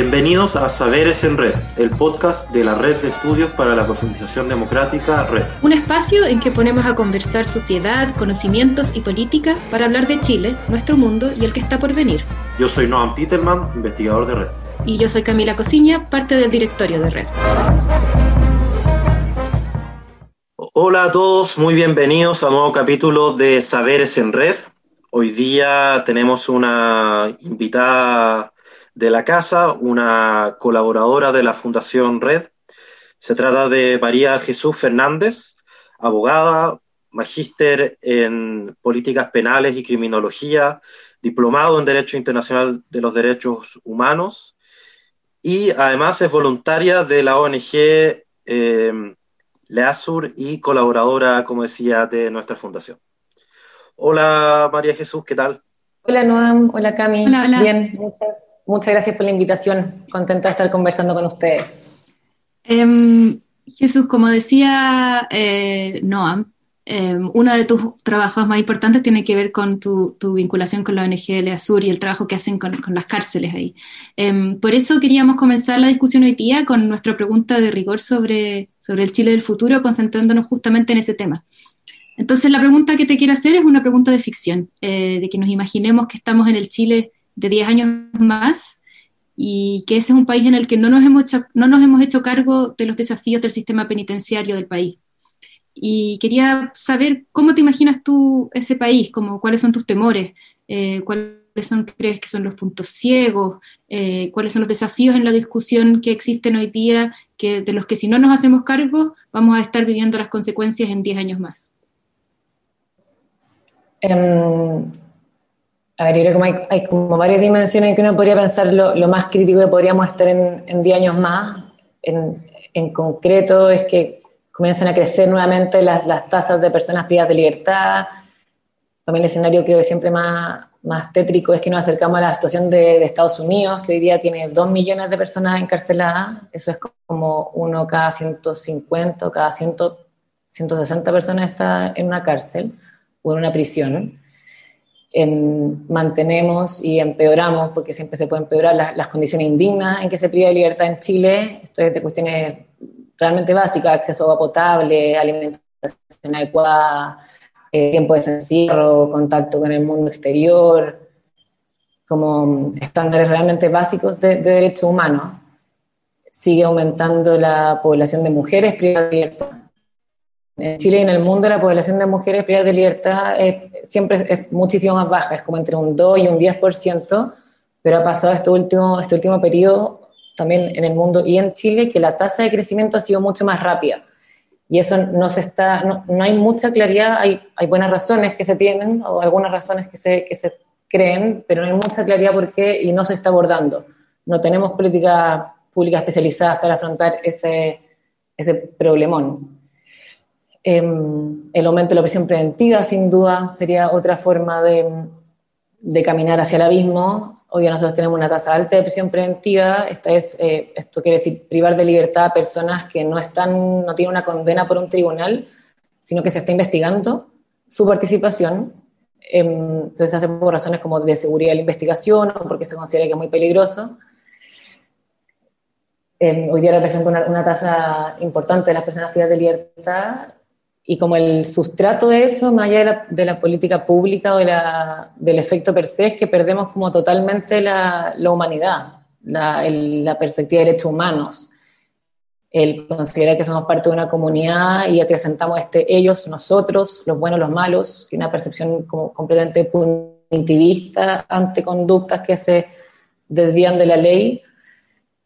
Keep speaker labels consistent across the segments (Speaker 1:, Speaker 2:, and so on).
Speaker 1: Bienvenidos a Saberes en Red, el podcast de la Red de Estudios para la Profundización Democrática, Red.
Speaker 2: Un espacio en que ponemos a conversar sociedad, conocimientos y política para hablar de Chile, nuestro mundo y el que está por venir.
Speaker 1: Yo soy Noam Titelman, investigador de Red.
Speaker 2: Y yo soy Camila Cosiña, parte del directorio de Red.
Speaker 1: Hola a todos, muy bienvenidos a un nuevo capítulo de Saberes en Red. Hoy día tenemos una invitada de la casa, una colaboradora de la Fundación Red. Se trata de María Jesús Fernández, abogada, magíster en políticas penales y criminología, diplomado en Derecho Internacional de los Derechos Humanos y además es voluntaria de la ONG eh, Leasur y colaboradora, como decía, de nuestra fundación. Hola María Jesús, ¿qué tal?
Speaker 3: Hola Noam, hola Cami. Bien, muchas, muchas gracias por la invitación. Contenta de estar conversando con ustedes.
Speaker 2: Em, Jesús, como decía eh, Noam, em, uno de tus trabajos más importantes tiene que ver con tu, vinculación con la ONG de Azur y el trabajo que hacen con, las cárceles ahí. Em, por eso queríamos comenzar la discusión hoy día con nuestra pregunta de rigor sobre, sobre el Chile del futuro, concentrándonos justamente en ese tema. Entonces la pregunta que te quiero hacer es una pregunta de ficción, eh, de que nos imaginemos que estamos en el Chile de 10 años más y que ese es un país en el que no nos, hemos hecho, no nos hemos hecho cargo de los desafíos del sistema penitenciario del país. Y quería saber cómo te imaginas tú ese país, como, cuáles son tus temores, eh, cuáles son, crees que son los puntos ciegos, eh, cuáles son los desafíos en la discusión que existen hoy día, que, de los que si no nos hacemos cargo vamos a estar viviendo las consecuencias en 10 años más.
Speaker 3: Em, a ver, yo creo que hay, como varias dimensiones en que uno podría pensar lo, más crítico que podríamos estar en 10 años más. En, en, concreto es que comienzan a crecer nuevamente las, las tasas de personas privadas de libertad. Mí el escenario creo que siempre más, más tétrico es que nos acercamos a la situación de, de, Estados Unidos, que hoy día tiene 2 millones de personas encarceladas. Eso es como uno cada 150 o cada 100, 160 personas está en una cárcel en una prisión, mantenemos y empeoramos, porque siempre se pueden empeorar las, condiciones indignas en que se priva de libertad en Chile, esto es de cuestiones realmente básicas, acceso a agua potable, alimentación adecuada, eh, tiempo de encierro, contacto con el mundo exterior, como estándares realmente básicos de, de derechos humanos. Sigue aumentando la población de mujeres privadas de libertad en Chile y en el mundo la población de mujeres privadas de libertad siempre es muchísimo más baja, es como entre un 2 y un 10%, pero ha pasado este último, este último periodo también en el mundo y en Chile que la tasa de crecimiento ha sido mucho más rápida. Y eso no, se está, no, hay mucha claridad, hay, hay, buenas razones que se tienen o algunas razones que se, que se creen, pero no hay mucha claridad por qué y no se está abordando. No tenemos políticas públicas especializadas para afrontar ese, ese problemón. Em, el aumento de la presión preventiva, sin duda, sería otra forma de, caminar hacia el abismo. Hoy día nosotros tenemos una tasa alta de presión preventiva. Esta es, eh, esto quiere decir privar de libertad a personas que no, están, no tienen una condena por un tribunal, sino que se está investigando su participación. Em, entonces se hace por razones como de seguridad de la investigación o porque se considera que es muy peligroso. Em, hoy día representa una, una, tasa importante de las personas privadas de libertad y como el sustrato de eso, más allá de la, política pública o de la, del efecto per se, es que perdemos como totalmente la, la humanidad, la, la, perspectiva de derechos humanos, el considerar que somos parte de una comunidad y acrecentamos este ellos, nosotros, los buenos, los malos, y una percepción como completamente punitivista ante conductas que se desvían de la ley.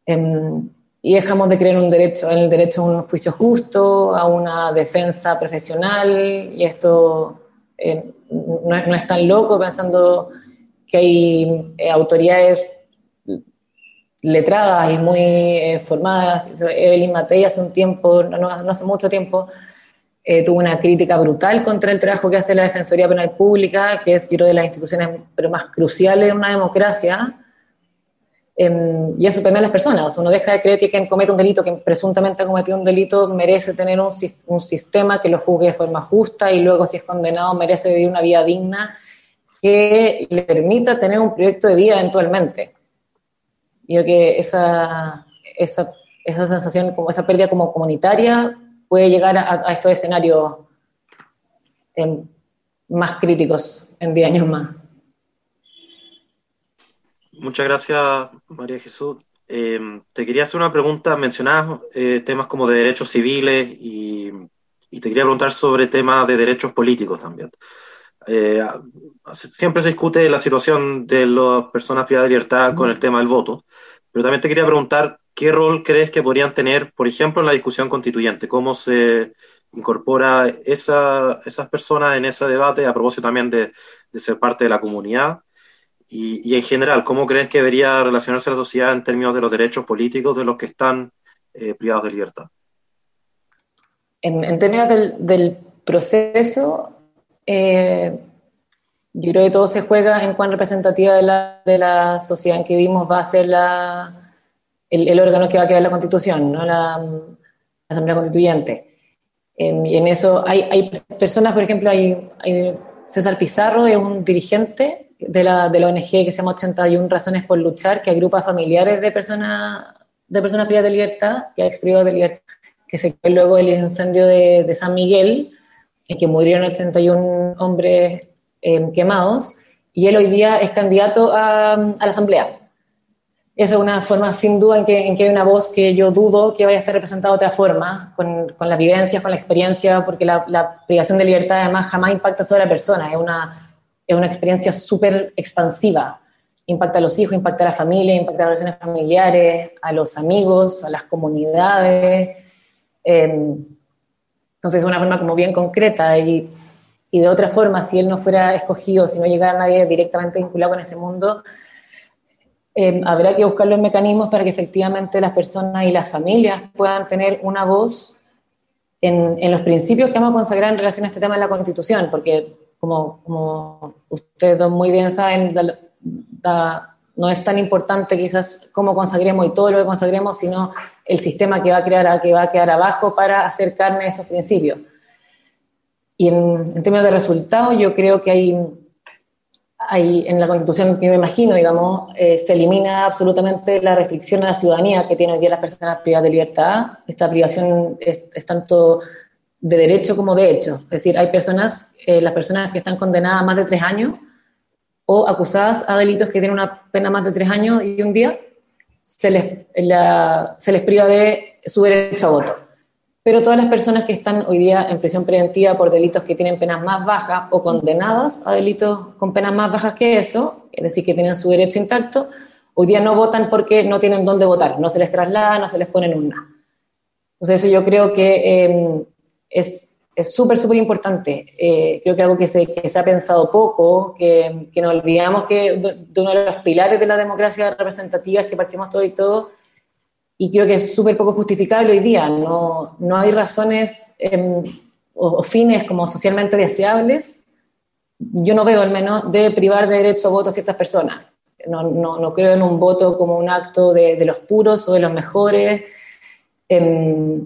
Speaker 3: Em, y dejamos de creer un derecho, en el derecho a un juicio justo, a una defensa profesional, y esto eh, no, es tan loco pensando que hay eh, autoridades letradas y muy eh, formadas. Evelyn Matei hace un tiempo, no, hace mucho tiempo, tuvo una crítica brutal contra el trabajo que hace la Defensoría Penal Pública, que es, yo de las instituciones pero más cruciales de una democracia, Em, y eso permea a las personas. uno deja de creer que quien comete un delito, que presuntamente ha cometido un delito, merece tener un, un, sistema que lo juzgue de forma justa y luego, si es condenado, merece vivir una vida digna que le permita tener un proyecto de vida eventualmente. Yo que esa, esa, esa sensación, como esa pérdida como comunitaria puede llegar a, a estos escenarios eh, más críticos en 10 años más.
Speaker 1: Muchas gracias, María Jesús. Eh, te quería hacer una pregunta. Mencionabas eh, temas como de derechos civiles y, y, te quería preguntar sobre temas de derechos políticos también. Eh, siempre se discute la situación de las personas privadas de libertad con el tema del voto, pero también te quería preguntar qué rol crees que podrían tener, por ejemplo, en la discusión constituyente, cómo se incorpora esa, esas personas en ese debate a propósito también de, de ser parte de la comunidad y, y, en general, ¿cómo crees que debería relacionarse la sociedad en términos de los derechos políticos de los que están eh, privados de libertad?
Speaker 3: En, en términos del, del proceso, eh, yo creo que todo se juega en cuán representativa de la, de la sociedad en que vivimos va a ser la, el, el, órgano que va a crear la constitución, ¿no? la, la Asamblea Constituyente. Eh, y en eso hay, hay, personas, por ejemplo, hay, hay César Pizarro, es un dirigente de la, de la ONG que se llama 81 Razones por Luchar, que agrupa familiares de personas, de personas privadas de libertad y ex privados de libertad, que se creó luego del incendio de, de, San Miguel, en que murieron 81 hombres eh, quemados, y él hoy día es candidato a, la Asamblea. Esa es una forma, sin duda, en que, en que hay una voz que yo dudo que vaya a estar representada de otra forma, con, con las vivencias, con la experiencia, porque la, la privación de libertad además jamás impacta sobre la persona, es una es una experiencia súper expansiva. Impacta a los hijos, impacta a la familia, impacta a las relaciones familiares, a los amigos, a las comunidades. Eh, entonces es una forma como bien concreta y, y, de otra forma, si él no fuera escogido, si no llegara nadie directamente vinculado con ese mundo, eh, habrá que buscar los mecanismos para que efectivamente las personas y las familias puedan tener una voz en, en los principios que vamos a consagrar en relación a este tema en la Constitución, porque como, ustedes muy bien saben, no es tan importante quizás cómo consagremos y todo lo que consagremos, sino el sistema que va a, crear, que va a quedar abajo para acercarme a esos principios. Y en, en términos de resultados, yo creo que hay, hay en la Constitución, que me imagino, digamos, eh, se elimina absolutamente la restricción a la ciudadanía que tienen hoy día las personas privadas de libertad. Esta privación es tanto de derecho como de hecho. Es decir, hay personas, eh, las personas que están condenadas a más de tres años o acusadas a delitos que tienen una pena más de tres años y un día, se les, la, se les priva de su derecho a voto. Pero todas las personas que están hoy día en prisión preventiva por delitos que tienen penas más bajas o condenadas a delitos con penas más bajas que eso, es decir, que tienen su derecho intacto, hoy día no votan porque no tienen dónde votar, no se les traslada, no se les pone en una. Entonces eso yo creo que eh, es súper, súper importante. Eh, creo que algo que se, que se, ha pensado poco, que, que nos olvidamos que de, de, uno de los pilares de la democracia representativa es que partimos todo y todo, y creo que es súper poco justificable hoy día. No, no hay razones eh, o, o, fines como socialmente deseables, yo no veo al menos, de privar de derecho a voto a ciertas personas. No, no, no creo en un voto como un acto de, de los puros o de los mejores. Eh,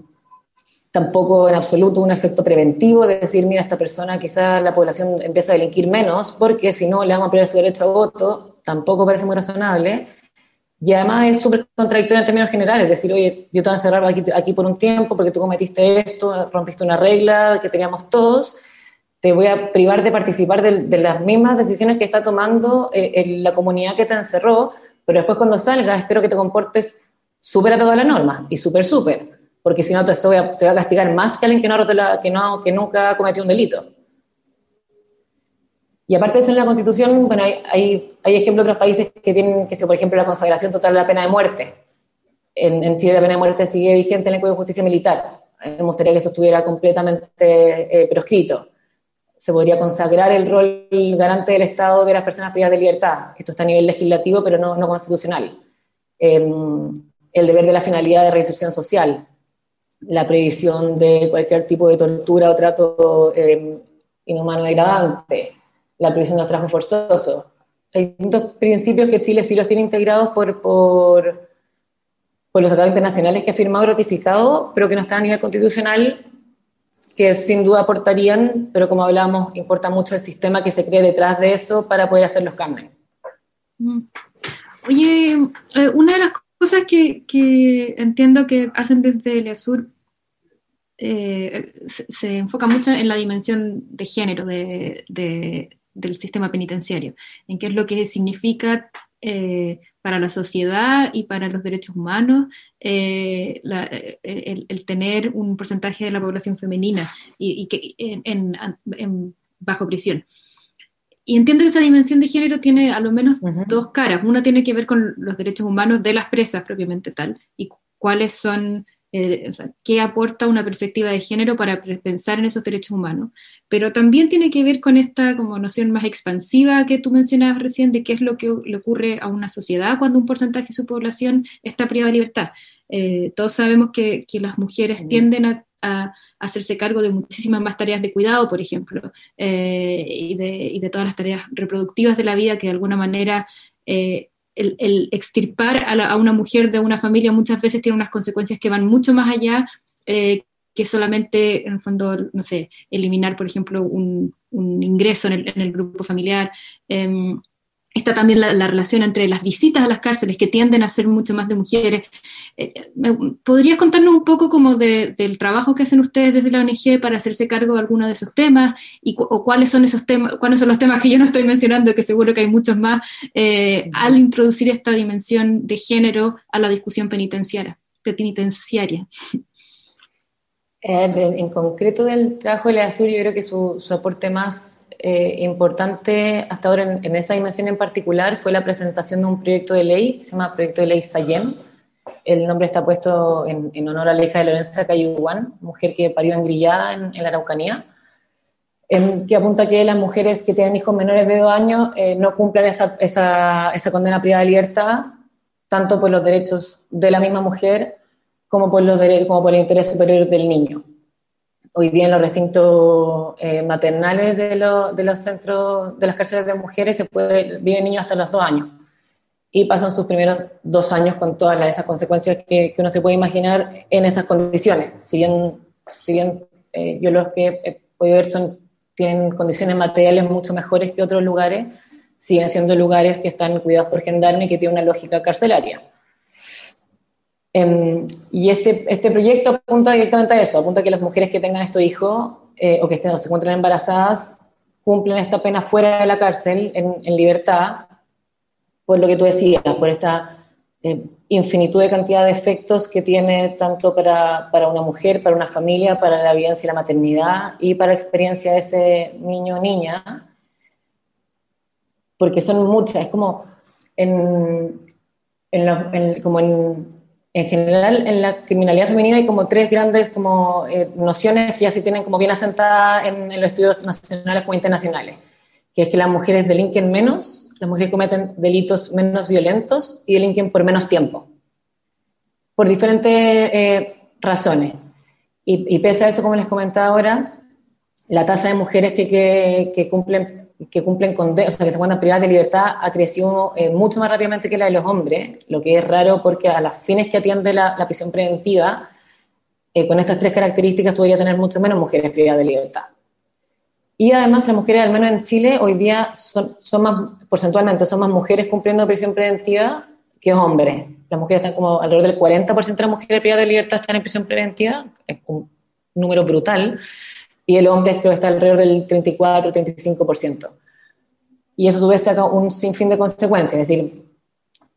Speaker 3: tampoco en absoluto un efecto preventivo de decir, mira, esta persona quizás la población empieza a delinquir menos, porque si no le vamos a perder su derecho a voto, tampoco parece muy razonable. Y además es súper contradictorio en términos generales, decir, oye, yo te voy a encerrar aquí, aquí por un tiempo porque tú cometiste esto, rompiste una regla que teníamos todos, te voy a privar de participar de, de las mismas decisiones que está tomando eh, la comunidad que te encerró, pero después cuando salgas espero que te comportes súper apegado a la norma y súper, súper porque si no te voy, a, te voy a castigar más que alguien que, no, que, no, un delito. Y aparte de eso, en la Constitución, bueno, hay, hay, ejemplos de otros países que tienen, que por ejemplo, la consagración total de la pena de muerte. En, en Chile la pena de muerte sigue vigente en el Código de Justicia Militar. Me gustaría que eso estuviera completamente eh, proscrito. Se podría consagrar el rol garante del Estado de las personas privadas de libertad. Esto está a nivel legislativo, pero no, constitucional. Eh, el deber de la finalidad de reinserción social la previsión de cualquier tipo de tortura o trato eh, inhumano degradante, la previsión de los trabajos forzosos. Hay distintos principios que Chile sí los tiene integrados por, por, por los tratados internacionales que ha firmado y ratificado, pero que no están a nivel constitucional, que sin duda aportarían, pero como hablamos, importa mucho el sistema que se cree detrás de eso para poder hacer los cambios.
Speaker 2: Mm. Oye, eh, una de las cosas que, entiendo que hacen desde el Sur eh, se, enfoca mucho en la dimensión de género de, del sistema penitenciario, en qué es lo que significa eh, para la sociedad y para los derechos humanos el, tener un porcentaje de la población femenina y, que en, bajo prisión. Y entiendo que esa dimensión de género tiene a lo menos dos caras. Una tiene que ver con los derechos humanos de las presas propiamente tal, y cuáles son, eh, qué aporta una perspectiva de género para pensar en esos derechos humanos. Pero también tiene que ver con esta como noción más expansiva que tú mencionabas recién de qué es lo que le ocurre a una sociedad cuando un porcentaje de su población está privada de libertad. Eh, todos sabemos que, que las mujeres tienden a a, hacerse cargo de muchísimas más tareas de cuidado, por ejemplo, eh, y, de, todas las tareas reproductivas de la vida que de alguna manera eh, el, extirpar a, una mujer de una familia muchas veces tiene unas consecuencias que van mucho más allá eh, que solamente, en el fondo, no sé, eliminar, por ejemplo, un, ingreso en el, en el, grupo familiar. Está también la, relación entre las visitas a las cárceles, que tienden a ser mucho más de mujeres. Eh, ¿Podrías contarnos un poco como del trabajo que hacen ustedes desde la ONG para hacerse cargo de alguno de esos temas? Y, ¿O cuáles son esos temas, cuáles son los temas que yo no estoy mencionando, que seguro que hay muchos más, eh, al introducir esta dimensión de género a la discusión penitenciaria? penitenciaria?
Speaker 3: En concreto del trabajo de la Azul, yo creo que su, su aporte más eh, importante hasta ahora en, esa dimensión en particular fue la presentación de un proyecto de ley, que se llama Proyecto de Ley Sayen. El nombre está puesto en, honor a la hija de Lorenza Cayuguán, mujer que parió en Grillada, en, la Araucanía, que apunta que las mujeres que tienen hijos menores de dos años eh, no cumplan esa, esa, esa condena privada de libertad, tanto por los derechos de la misma mujer como por, los como por el interés superior del niño hoy día en los recintos eh, maternales de, los centros, de las cárceles de mujeres, se puede, viven niños hasta los dos años y pasan sus primeros dos años con todas esas consecuencias que, uno se puede imaginar en esas condiciones. Si bien, si bien eh, yo los que he podido ver son, tienen condiciones materiales mucho mejores que otros lugares, siguen siendo lugares que están cuidados por gendarme y que tienen una lógica carcelaria. Em, y este, este proyecto apunta directamente a eso, apunta a que las mujeres que tengan estos hijos eh, o que estén, o se encuentren embarazadas cumplen esta pena fuera de la cárcel, en, libertad, por lo que tú decías, por esta eh, infinitud de cantidad de efectos que tiene tanto para, para, una mujer, para una familia, para la vida y la maternidad y para la experiencia de ese niño o niña, porque son muchas, es como como en en general en la criminalidad femenina hay como tres grandes como, eh, nociones que ya se tienen como bien asentadas en, los estudios nacionales como internacionales, que es que las mujeres delinquen menos, las mujeres cometen delitos menos violentos y delinquen por menos tiempo, por diferentes eh, razones. Y, pese a eso, como les comentaba ahora, la tasa de mujeres que, que cumplen que cumplen con, o sea, que se encuentran privadas de libertad ha crecido eh, mucho más rápidamente que la de los hombres, lo que es raro porque a las fines que atiende la, prisión preventiva, eh, con estas tres características podría tener mucho menos mujeres privadas de libertad. Y además las mujeres, al menos en Chile, hoy día son, son más, porcentualmente, son más mujeres cumpliendo prisión preventiva que hombres. Las mujeres están como alrededor del 40% de las mujeres privadas de libertad están en prisión preventiva, es un número brutal y el hombre es que está alrededor del 34-35%. Y eso a su vez saca un sinfín de consecuencias, es decir,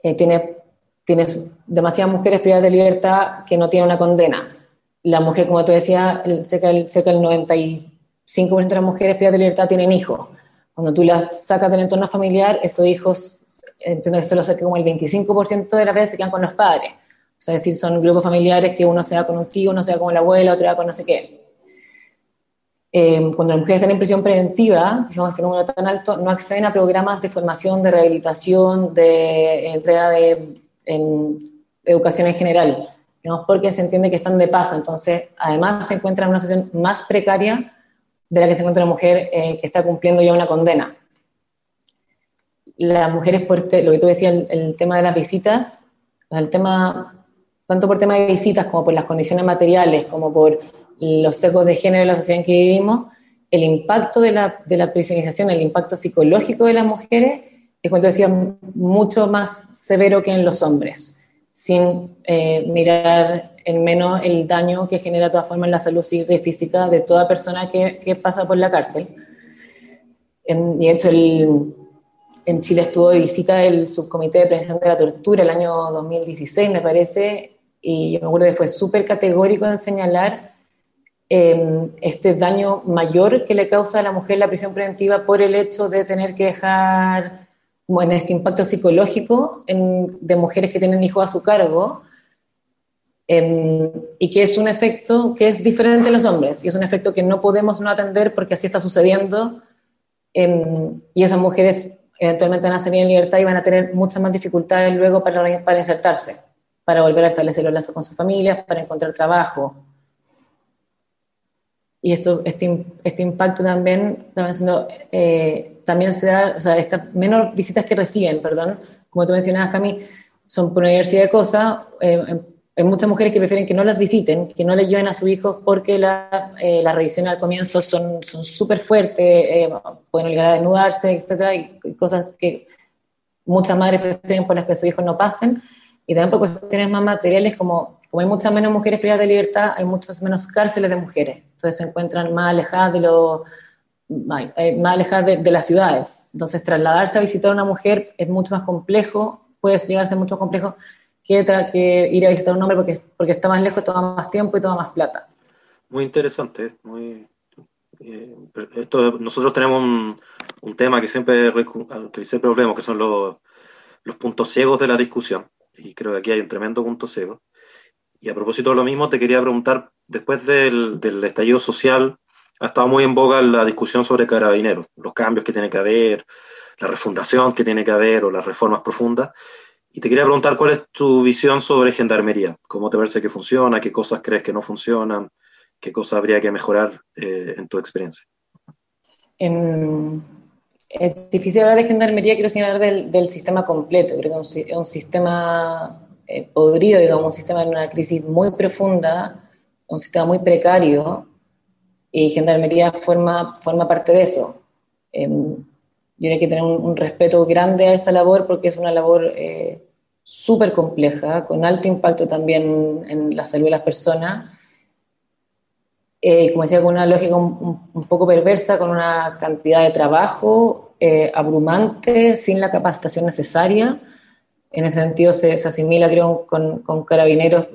Speaker 3: eh, tiene, tienes demasiadas mujeres privadas de libertad que no tienen una condena. La mujer, como tú decías, cerca del, cerca del 95% de las mujeres privadas de libertad tienen hijos. Cuando tú las sacas del entorno familiar, esos hijos, entiendo que solo cerca como el 25% de las veces se quedan con los padres. O sea, es decir, son grupos familiares que uno se va con un tío, uno se va con la abuela, otro va con no sé qué. Eh, cuando las mujeres están en prisión preventiva, que un número tan alto, no acceden a programas de formación, de rehabilitación, de entrega de, educación en general, porque se entiende que están de paso. Entonces, además se encuentran en una situación más precaria de la que se encuentra una mujer eh, que está cumpliendo ya una condena. Las mujeres, por lo que tú decías, el, el tema de las visitas, el tema, tanto por tema de visitas como por las condiciones materiales, como por los secos de género de la sociedad en que vivimos, el impacto de la, de la el impacto psicológico de las mujeres es te decía, mucho más severo que en los hombres, sin eh, mirar en menos el daño que genera de todas formas en la salud psíquica y física de toda persona que, que pasa por la cárcel. En, y de hecho, el, en Chile estuvo de visita el subcomité de prevención de la tortura el año 2016, me parece, y yo me acuerdo que fue súper categórico en señalar eh, este daño mayor que le causa a la mujer la prisión preventiva por el hecho de tener que dejar, como en este impacto psicológico en, de mujeres que tienen hijos a su cargo, eh, y que es un efecto que es diferente en los hombres, y es un efecto que no podemos no atender porque así está sucediendo, eh, y esas mujeres eventualmente van a salir en libertad y van a tener muchas más dificultades luego para, para insertarse, para volver a establecer los lazos con sus familias, para encontrar trabajo. Y esto, este, este impacto también, también, siendo, eh, también se da, o sea, estas menos visitas que reciben, perdón, como tú mencionabas, Cami, son por una diversidad de cosas, eh, hay muchas mujeres que prefieren que no las visiten, que no les lleven a sus hijos porque la, eh, las al comienzo son súper fuertes, eh, pueden obligar a desnudarse, etcétera, y, cosas que muchas madres prefieren por las que sus hijos no pasen. Y también por cuestiones más materiales, como, como hay muchas menos mujeres privadas de libertad, hay muchas menos cárceles de mujeres. Entonces se encuentran más alejadas de lo, más alejadas de, las ciudades. Entonces trasladarse a visitar a una mujer es mucho más complejo, puede llegar a ser mucho más complejo que, ir a visitar a un hombre porque, está más lejos, toma más tiempo y toma más plata.
Speaker 1: Muy interesante. Eh, nosotros tenemos un, tema que siempre, que siempre que son los, los puntos ciegos de la discusión, y creo que aquí hay un tremendo punto ciego. Y a propósito de lo mismo, te quería preguntar, después del, estallido social, ha estado muy en boga la discusión sobre carabineros, los cambios que tiene que haber, la refundación que tiene que haber o las reformas profundas. Y te quería preguntar cuál es tu visión sobre gendarmería, cómo te parece que funciona, qué cosas crees que no funcionan, qué cosas habría que mejorar eh, en tu experiencia.
Speaker 3: Um, es difícil hablar de gendarmería, quiero hablar del, del, sistema completo, creo que es un sistema eh, podrido, digamos, un sistema en una crisis muy profunda, un sistema muy precario, y gendarmería forma, forma parte de eso. Eh, yo creo que tener un, respeto grande a esa labor porque es una labor eh, súper compleja, con alto impacto también en la salud de las personas. Eh, como decía, con una lógica un, poco perversa, con una cantidad de trabajo eh, abrumante, sin la capacitación necesaria. En ese sentido se, asimila, creo, con, con, carabineros,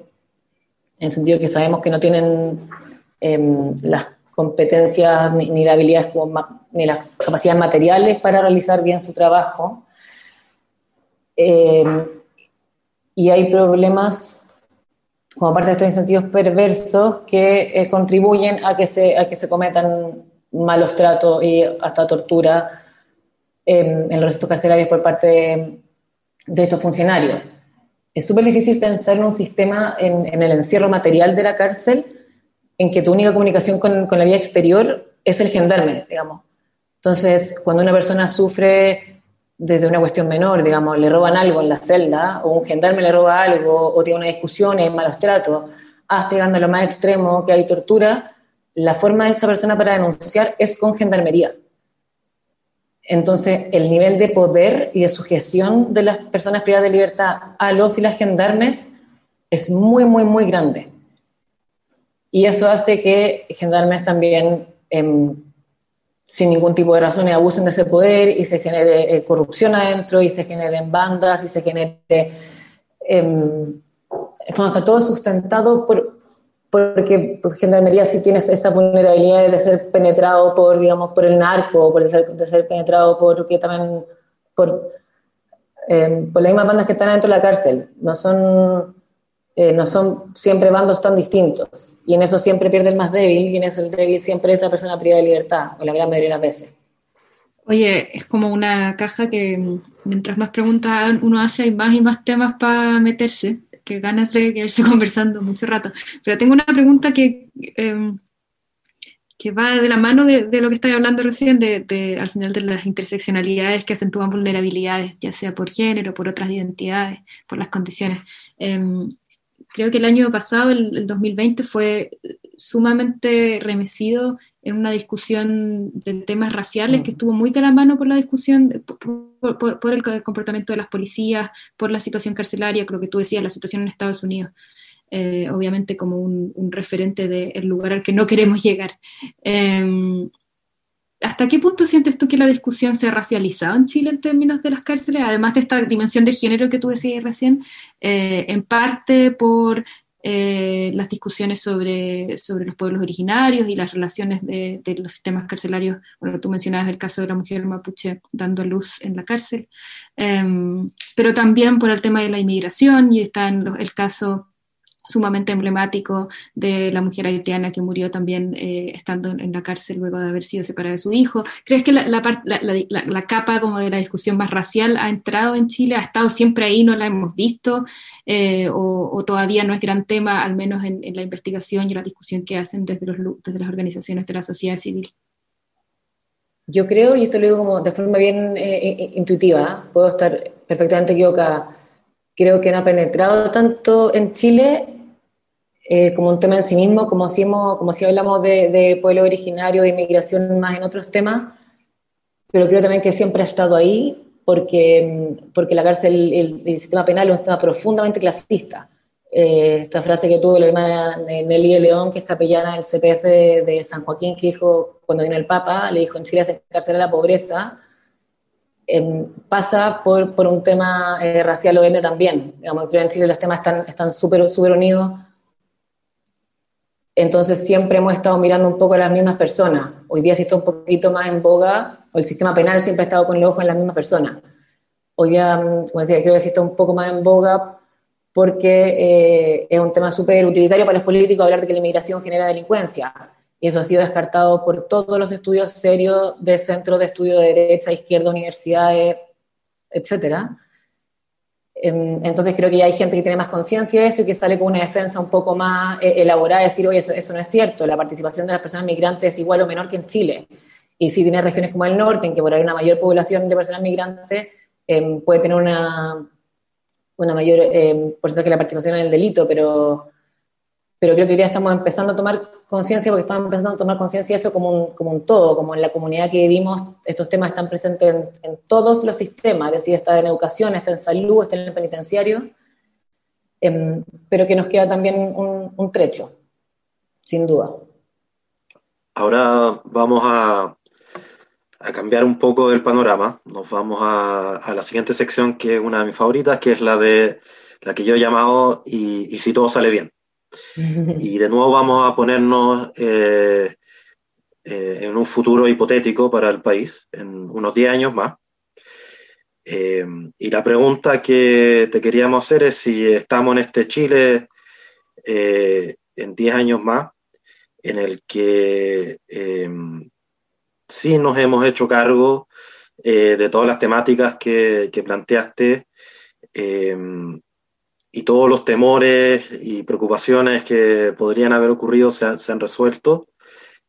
Speaker 3: en el sentido que sabemos que no tienen em, las competencias ni, ni, habilidades ni las capacidades materiales para realizar bien su trabajo. Eh, y hay problemas como parte de estos incentivos perversos que eh, contribuyen a que, se, a que se cometan malos tratos y hasta tortura eh, en los restos carcelarios por parte de, de estos funcionarios. Es súper difícil pensar en un sistema en, el encierro material de la cárcel en que tu única comunicación con, la vida exterior es el gendarme, digamos. Entonces, cuando una persona sufre desde una cuestión menor, digamos, le roban algo en la celda, o un gendarme le roba algo, o tiene una discusión, hay malos tratos, hasta llegando a lo más extremo, que hay tortura, la forma de esa persona para denunciar es con gendarmería. Entonces, el nivel de poder y de sujeción de las personas privadas de libertad a los y las gendarmes es muy, muy, muy grande. Y eso hace que gendarmes también, eh, sin ningún tipo de razón, abusen de ese poder y se genere eh, corrupción adentro y se generen bandas y se genere... Eh, está todo sustentado por, porque por gendarmería sí tienes esa vulnerabilidad de ser penetrado por, digamos, por el narco, por el ser, de ser penetrado por, que también, por, eh, las mismas bandas que están dentro de la cárcel. No son eh, no son siempre bandos tan distintos. Y en eso siempre pierde el más débil, y en eso el débil siempre es la persona privada de libertad, o la gran mayoría de las veces.
Speaker 2: Oye, es como una caja que mientras más preguntas uno hace, hay más y más temas para meterse, que ganas de quedarse conversando mucho rato. Pero tengo una pregunta que, eh, que va de la mano de, lo que estáis hablando recién, de, al final de las interseccionalidades que acentúan vulnerabilidades, ya sea por género, por otras identidades, por las condiciones. Eh, creo que el año pasado, el 2020, fue sumamente remecido en una discusión de temas raciales que mm. estuvo muy de la mano por la discusión, por, el, comportamiento de las policías, por la situación carcelaria, lo que tú decías, la situación en Estados Unidos. Eh, obviamente como un, referente del lugar al que no queremos llegar. Em, ¿Hasta qué punto sientes tú que la discusión se ha racializado en Chile en términos de las cárceles, además de esta dimensión de género que tú decías recién, eh, en parte por eh, las discusiones sobre, sobre los pueblos originarios y las relaciones de, los sistemas carcelarios. Bueno, tú mencionabas el caso de la mujer mapuche dando a luz en la cárcel, em, pero también por el tema de la inmigración y está el caso sumamente emblemático de la mujer haitiana que murió también eh, estando en la cárcel luego de haber sido separada de su hijo. ¿Crees que la, la, capa como de la discusión más racial ha entrado en Chile? ¿Ha estado siempre ahí, no la hemos visto? Eh, o, todavía no es gran tema, al menos en, la investigación y la discusión que hacen desde, los, desde las organizaciones de la sociedad civil?
Speaker 3: Yo creo, y esto lo digo como de forma bien eh, intuitiva, puedo estar perfectamente equivocada, creo que no ha penetrado tanto en Chile eh, como un tema en sí mismo, como si, como si hablamos de, pueblo originario, de inmigración más en otros temas, pero creo también que siempre ha estado ahí porque, porque la cárcel, el, sistema penal es un sistema profundamente clasista. Eh, esta frase que tuvo la hermana Nelly de León, que es capellana del CPF de, San Joaquín, que dijo, cuando vino el Papa, le dijo, en Chile se encarcela la pobreza, em, pasa por, por, un tema eh, racial o también. Digamos, creo que en Chile los temas están súper súper unidos entonces siempre hemos estado mirando un poco a las mismas personas. Hoy día sí está un poquito más en boga, o el sistema penal siempre ha estado con el ojo en las mismas personas. Hoy día, mm, como decía, creo que sí está un poco más en boga porque eh, es un tema súper utilitario para los políticos hablar de que la inmigración genera delincuencia. Y eso ha sido descartado por todos los estudios serios de centros de estudio de derecha, izquierda, universidades, etcétera. Em, entonces creo que hay gente que tiene más conciencia de eso y que sale con una defensa un poco más eh, elaborada, de decir, oye, eso, no es cierto, la participación de las personas migrantes es igual o menor que en Chile. Y si tiene regiones como el norte, en que por ahí una mayor población de personas migrantes, em, puede tener una, una mayor eh, porcentaje de la participación en el delito, pero pero creo que hoy día estamos empezando a tomar conciencia, porque estamos empezando a tomar conciencia de eso como un, como un todo, como en la comunidad que vivimos, estos temas están presentes en, todos los sistemas, es decir, está en educación, está en salud, está en el penitenciario, em, pero que nos queda también un, trecho, sin duda.
Speaker 1: Ahora vamos a, a, cambiar un poco el panorama. Nos vamos a, a, la siguiente sección, que es una de mis favoritas, que es la de la que yo he llamado y, y si todo sale bien. Y de nuevo vamos a ponernos eh, eh, en un futuro hipotético para el país, en unos 10 años más. Eh, y la pregunta que te queríamos hacer es si estamos en este Chile en 10 años más, en el que sí nos hemos hecho cargo de todas las temáticas que, que planteaste y todos los temores y preocupaciones que podrían haber ocurrido se, han, resuelto.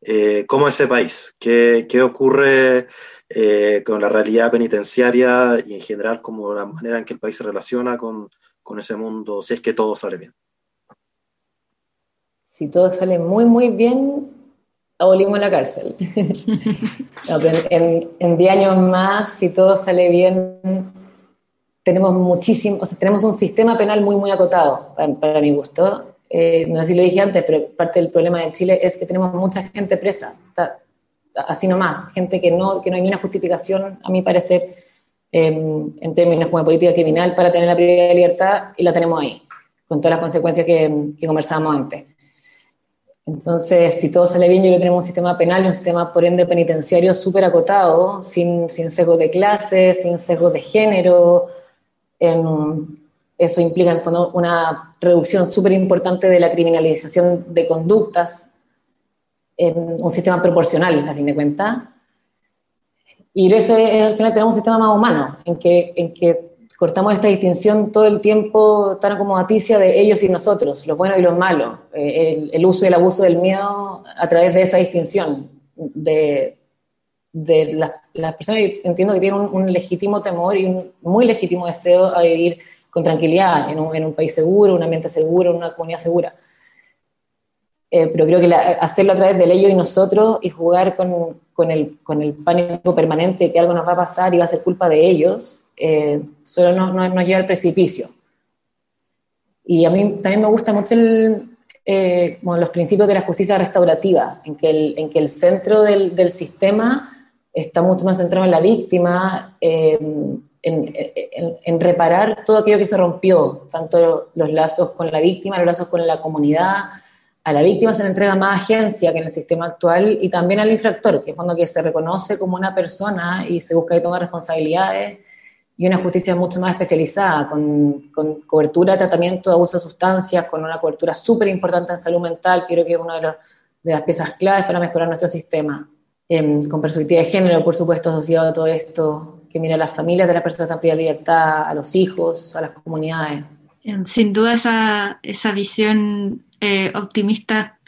Speaker 1: Eh, ¿Cómo es ese país? ¿Qué, qué ocurre eh, con la realidad penitenciaria y en general como la manera en que el país se relaciona con, con ese mundo, si es que todo sale bien?
Speaker 3: Si todo sale muy, muy bien, abolimos la cárcel. en 10 años más, si todo sale bien, tenemos muchísimo, o sea, tenemos un sistema penal muy, muy acotado, para, mi gusto. Eh, no sé si lo dije antes, pero parte del problema de Chile es que tenemos mucha gente presa, así nomás, gente que no, que no hay ni una justificación, a mi parecer, em, en términos como de política criminal para tener la prioridad de libertad, y la tenemos ahí, con todas las consecuencias que, conversábamos antes. Entonces, si todo sale bien, yo creo que tenemos un sistema penal y un sistema, por ende, penitenciario súper acotado, sin, sin sesgos de clase, sin sesgos de género, eso implica una reducción súper importante de la criminalización de conductas, un sistema proporcional, a fin de cuentas. Y eso es, al final tenemos un sistema más humano, en que, en que cortamos esta distinción todo el tiempo tan acomodaticia de ellos y nosotros, los buenos y los malos, eh, el, uso y el abuso del miedo a través de esa distinción de, de las personas entiendo que tienen un, legítimo temor y un muy legítimo deseo a vivir con tranquilidad en un, en un, país seguro, un ambiente seguro, una comunidad segura. eh, pero creo que hacerlo a través del ellos y nosotros y jugar con, con, el, con el pánico permanente que algo nos va a pasar y va a ser culpa de ellos, eh, solo nos, nos, lleva al precipicio. Y a mí también me gusta mucho eh, los principios de la justicia restaurativa, en que el, en que el centro del, del sistema está mucho más centrado en la víctima, en, en, reparar todo aquello que se rompió, tanto los lazos con la víctima, los lazos con la comunidad, a la víctima se le entrega más agencia que en el sistema actual y también al infractor, que es cuando se reconoce como una persona y se busca que tomar responsabilidades y una justicia mucho más especializada, con, con cobertura tratamiento de abuso de sustancias, con una cobertura súper importante en salud mental, creo que es una de, de, las piezas claves para mejorar nuestro sistema. Eh, con perspectiva de género, por supuesto, asociado a todo esto, que mira a las familias de las personas están privadas libertad, a los hijos, a las comunidades.
Speaker 2: Sin duda esa, esa visión eh, optimista,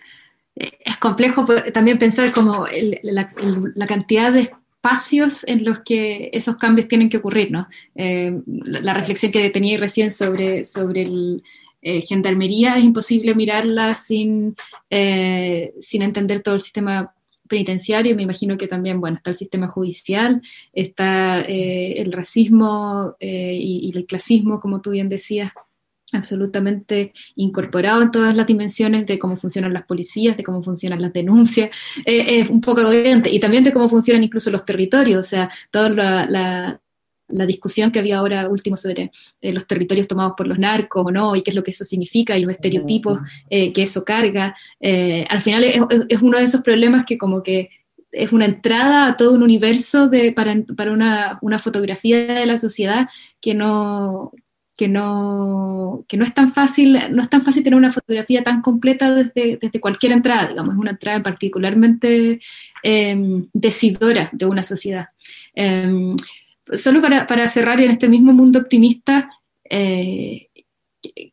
Speaker 2: eh, es complejo también pensar como la, cantidad de espacios en los que esos cambios tienen que ocurrir, ¿no? Eh, la, reflexión que tenía recién sobre, sobre el, gendarmería es imposible mirarla sin, sin entender todo el sistema penitenciario, me imagino que también, bueno, está el sistema judicial, está el racismo y, el clasismo, como tú bien decías, absolutamente incorporado en todas las dimensiones de cómo funcionan las policías, de cómo funcionan las denuncias, eh, es un poco agobiante, y también de cómo funcionan incluso los territorios, o sea, toda la, discusión que había ahora último sobre eh, los territorios tomados por los narcos o no, y qué es lo que eso significa, y los estereotipos eh, que eso carga, al final es, es, uno de esos problemas que como que es una entrada a todo un universo de, para, para una, una fotografía de la sociedad que no, que no, que no es tan fácil, no es tan fácil tener una fotografía tan completa desde, desde cualquier entrada, digamos, es una entrada particularmente eh, decidora de una sociedad. Solo para, para, cerrar en este mismo mundo optimista, eh,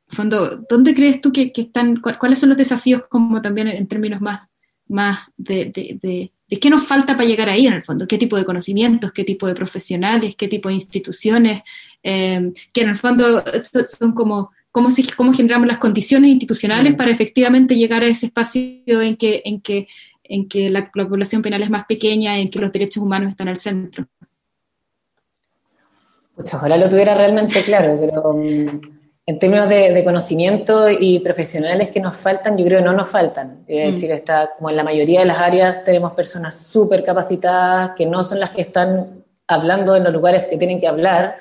Speaker 2: fondo, ¿dónde crees tú que, que, están, cuáles son los desafíos como también en, términos más, más de, de de qué nos falta para llegar ahí en el fondo, qué tipo de conocimientos, qué tipo de profesionales, qué tipo de instituciones, eh, que en el fondo son como cómo, generamos las condiciones institucionales para efectivamente llegar a ese espacio en que, en que, en que la, población penal es más pequeña, en que los derechos humanos están al centro.
Speaker 3: Pues ojalá lo tuviera realmente claro, pero mm, en términos de, conocimiento y profesionales que nos faltan, yo creo que no nos faltan. Es mm. decir, está como en la mayoría de las áreas tenemos personas súper capacitadas que no son las que están hablando en los lugares que tienen que hablar.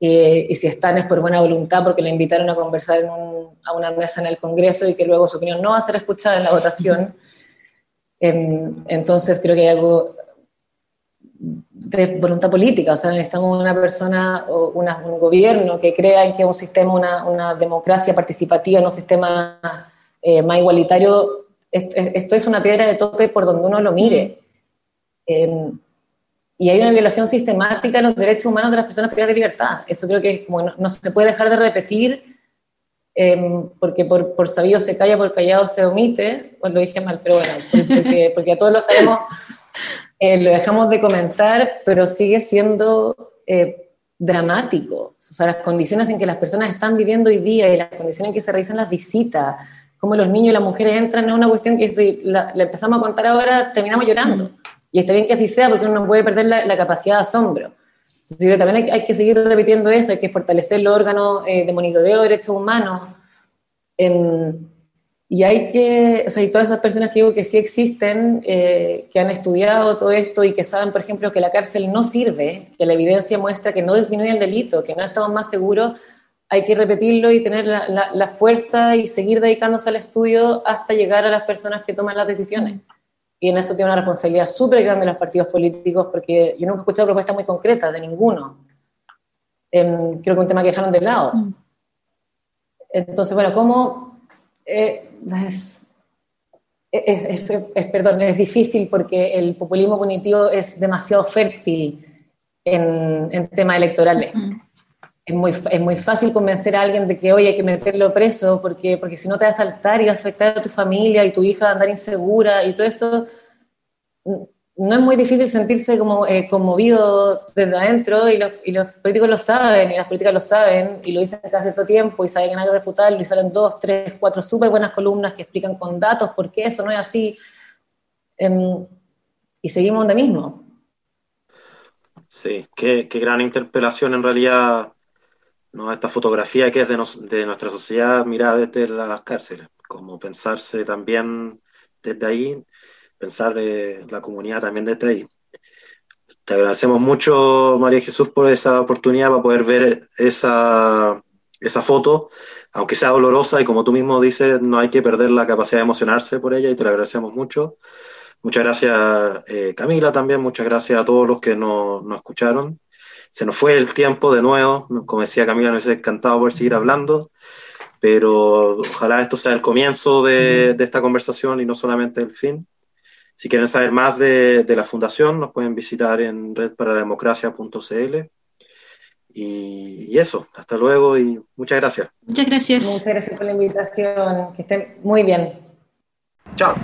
Speaker 3: Eh, y si están es por buena voluntad porque le invitaron a conversar a una mesa en el Congreso y que luego su opinión no va a ser escuchada en la votación. Em, entonces creo que hay algo de voluntad política, o sea, necesitamos una persona o un gobierno que crea en que un sistema, una, una democracia participativa, en un sistema eh, más igualitario, esto, es una piedra de tope por donde uno lo mire. Em, y hay una violación sistemática de los derechos humanos de las personas privadas de libertad. Eso creo que como no, se puede dejar de repetir, em, porque por, por, sabido se calla, por callado se omite, pues lo dije mal, pero bueno, porque, porque a todos lo sabemos eh, lo dejamos de comentar, pero sigue siendo eh, dramático. O sea, las condiciones en que las personas están viviendo hoy día y las condiciones en que se realizan las visitas, cómo los niños y las mujeres entran, es una cuestión que si la, empezamos a contar ahora, terminamos llorando. Y está bien que así sea, porque uno no puede perder la, capacidad de asombro. Entonces, también hay, que seguir repitiendo eso, hay que fortalecer los órganos eh, de monitoreo de derechos humanos. Y hay que, o sea, y todas esas personas que digo que sí existen, eh, que han estudiado todo esto y que saben, por ejemplo, que la cárcel no sirve, que la evidencia muestra que no disminuye el delito, que no estamos más seguros, hay que repetirlo y tener la, la, fuerza y seguir dedicándose al estudio hasta llegar a las personas que toman las decisiones. Y en eso tiene una responsabilidad súper grande los partidos políticos, porque yo nunca he escuchado propuestas muy concretas de ninguno. Em, creo que un tema que dejaron de lado. Mm. Entonces, bueno, ¿cómo eh, es, perdón, es difícil porque el populismo cognitivo es demasiado fértil en, en temas electorales. Es muy, es muy fácil convencer a alguien de que, oye, hay que meterlo preso porque, porque si no te va a saltar y va a afectar a tu familia y tu hija va a andar insegura y todo eso. No es muy difícil sentirse como eh, conmovido desde adentro y los, políticos lo saben y las políticas lo saben y lo dicen cada cierto tiempo y saben que que refutarlo y salen dos, tres, cuatro súper buenas columnas que explican con datos por qué eso no es así em, y seguimos donde mismo.
Speaker 1: Sí, qué, gran interpelación en realidad, esta fotografía que es de, de nuestra sociedad mirada desde las cárceles, como pensarse también desde ahí pensar eh, la comunidad también desde ahí. Te agradecemos mucho, María Jesús, por esa oportunidad para poder ver esa, esa foto, aunque sea dolorosa y como tú mismo dices, no hay que perder la capacidad de emocionarse por ella y te lo agradecemos mucho. Muchas gracias, eh, Camila, también. Muchas gracias a todos los que nos, nos escucharon. Se nos fue el tiempo de nuevo. Como decía Camila, nos hubiese encantado poder seguir hablando, pero ojalá esto sea el comienzo de, de esta conversación y no solamente el fin. Si quieren saber más de, de la fundación, nos pueden visitar en redparademocracia.cl. Y, y, eso, hasta luego y muchas gracias.
Speaker 2: Muchas gracias.
Speaker 3: Muchas gracias por la invitación, que estén muy bien.
Speaker 1: Chao.